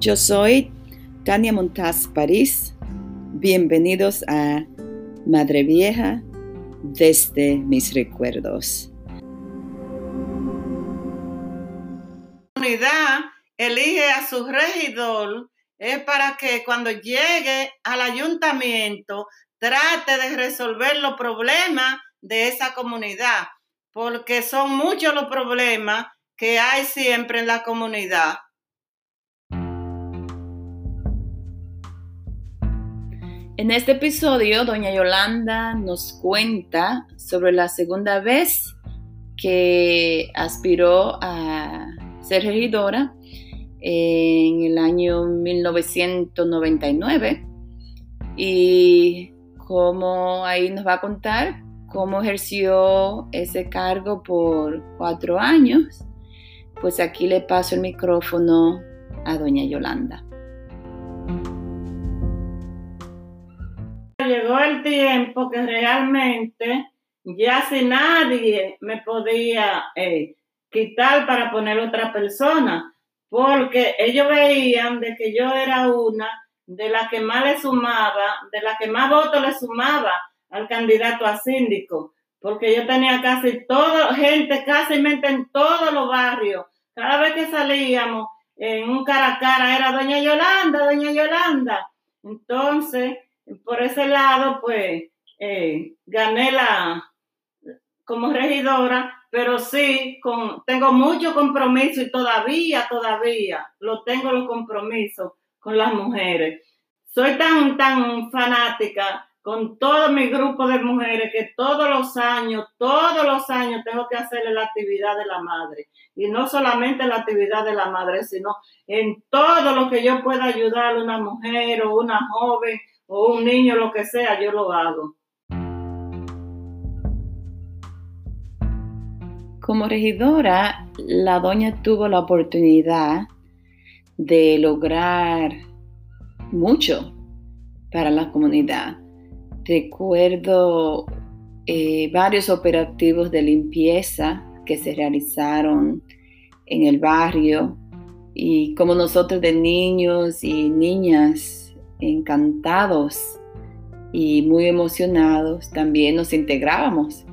Yo soy Tania Montaz París. Bienvenidos a Madre Vieja desde mis recuerdos. La comunidad elige a su regidor es para que cuando llegue al ayuntamiento trate de resolver los problemas de esa comunidad, porque son muchos los problemas que hay siempre en la comunidad. En este episodio, doña Yolanda nos cuenta sobre la segunda vez que aspiró a ser regidora en el año 1999 y cómo ahí nos va a contar cómo ejerció ese cargo por cuatro años. Pues aquí le paso el micrófono a doña Yolanda. Tiempo que realmente ya si nadie me podía eh, quitar para poner otra persona, porque ellos veían de que yo era una de la que más le sumaba, de la que más votos le sumaba al candidato a síndico, porque yo tenía casi toda gente, casi en todos los barrios. Cada vez que salíamos en un cara a cara era doña Yolanda, doña Yolanda. Entonces, por ese lado, pues, eh, gané la, como regidora, pero sí, con, tengo mucho compromiso y todavía, todavía lo tengo los compromisos con las mujeres. Soy tan, tan fanática con todo mi grupo de mujeres que todos los años, todos los años tengo que hacerle la actividad de la madre. Y no solamente la actividad de la madre, sino en todo lo que yo pueda ayudar a una mujer o una joven o un niño, lo que sea, yo lo hago. Como regidora, la doña tuvo la oportunidad de lograr mucho para la comunidad. Recuerdo eh, varios operativos de limpieza que se realizaron en el barrio y como nosotros de niños y niñas encantados y muy emocionados también nos integrábamos.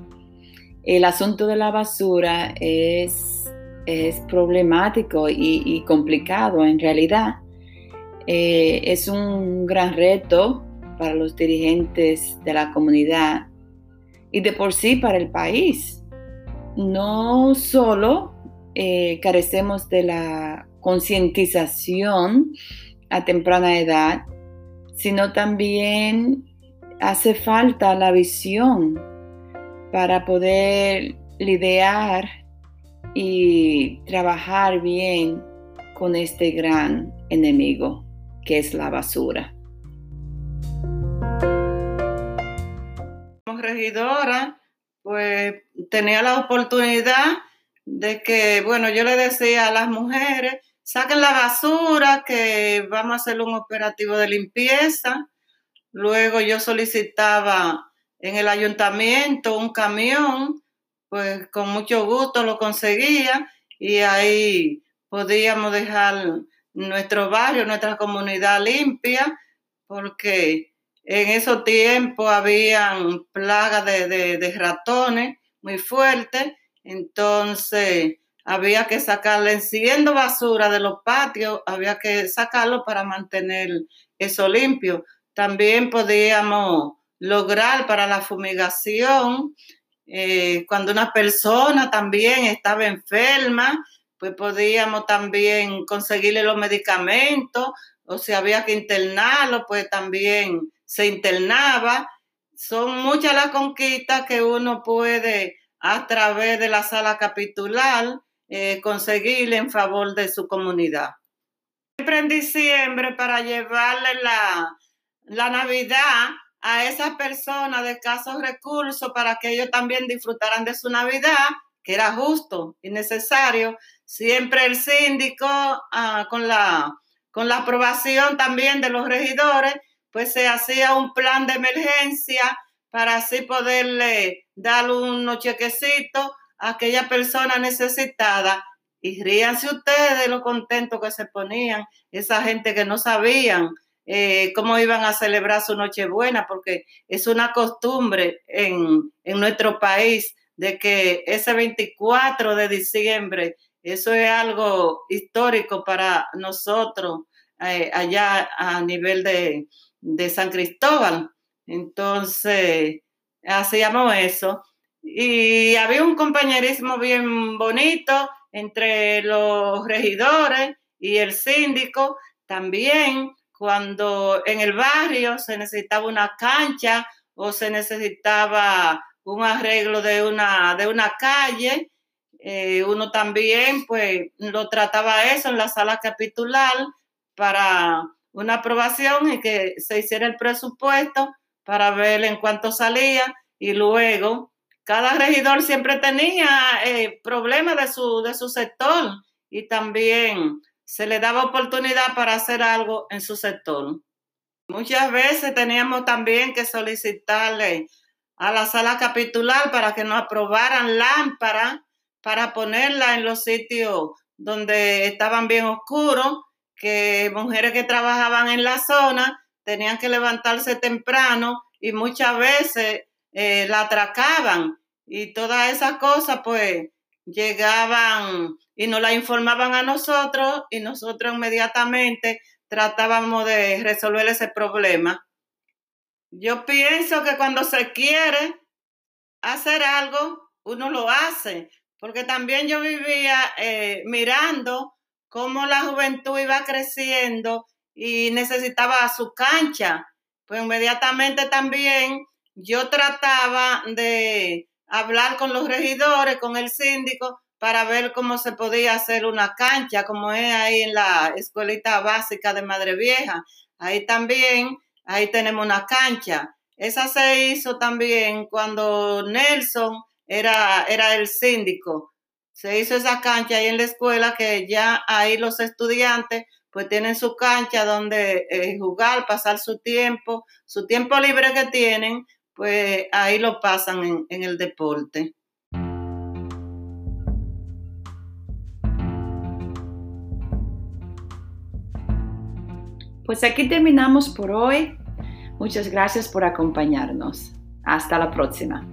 El asunto de la basura es, es problemático y, complicado en realidad. Eh, es un gran reto para los dirigentes de la comunidad y de por sí para el país. No solo eh, carecemos de la concientización a temprana edad, sino también hace falta la visión para poder lidiar y trabajar bien con este gran enemigo que es la basura. Como regidora, pues tenía la oportunidad de que, bueno, yo le decía a las mujeres saquen la basura, que vamos a hacer un operativo de limpieza. Luego yo solicitaba en el ayuntamiento un camión, pues con mucho gusto lo conseguía y ahí podíamos dejar nuestro barrio, nuestra comunidad limpia, porque en esos tiempos habían plagas de, de ratones muy fuertes, entonces había que sacarle, siendo basura de los patios, había que sacarlo para mantener eso limpio. También podíamos lograr para la fumigación, eh, cuando una persona también estaba enferma, pues podíamos también conseguirle los medicamentos, o si había que internarlo, pues también se internaba. Son muchas las conquistas que uno puede a través de la sala capitular eh, conseguirle en favor de su comunidad. Siempre en diciembre para llevarle la, la Navidad a esas personas de escasos recursos para que ellos también disfrutaran de su Navidad, que era justo y necesario. Siempre el síndico, ah, con, la, con la aprobación también de los regidores, pues se hacía un plan de emergencia para así poderle dar unos chequecitos aquella persona necesitada Y ríanse ustedes de lo contentos que se ponían, esa gente que no sabían eh, cómo iban a celebrar su Nochebuena, porque es una costumbre en, nuestro país de que ese 24 de diciembre, eso es algo histórico para nosotros eh, allá a nivel de, de San Cristóbal. Entonces, hacíamos eso. Y había un compañerismo bien bonito entre los regidores y el síndico. También cuando en el barrio se necesitaba una cancha o se necesitaba un arreglo de una, de una calle, eh, uno también pues lo trataba eso en la sala capitular para una aprobación y que se hiciera el presupuesto para ver en cuánto salía y luego cada regidor siempre tenía eh, problemas de su, de su sector y también se le daba oportunidad para hacer algo en su sector. Muchas veces teníamos también que solicitarle a la sala capitular para que nos aprobaran lámparas para ponerla en los sitios donde estaban bien oscuros, que mujeres que trabajaban en la zona tenían que levantarse temprano y muchas veces eh, la atracaban y todas esas cosas pues llegaban y nos la informaban a nosotros y nosotros inmediatamente tratábamos de resolver ese problema. Yo pienso que cuando se quiere hacer algo, uno lo hace, porque también yo vivía eh, mirando cómo la juventud iba creciendo y necesitaba su cancha. Pues inmediatamente también yo trataba de hablar con los regidores, con el síndico, para ver cómo se podía hacer una cancha, como es ahí en la escuelita básica de Madre Vieja. Ahí también, ahí tenemos una cancha. Esa se hizo también cuando Nelson era, era el síndico. Se hizo esa cancha ahí en la escuela que ya ahí los estudiantes pues tienen su cancha donde eh, jugar, pasar su tiempo, su tiempo libre que tienen, pues ahí lo pasan en, el deporte. Pues aquí terminamos por hoy. Muchas gracias por acompañarnos. Hasta la próxima.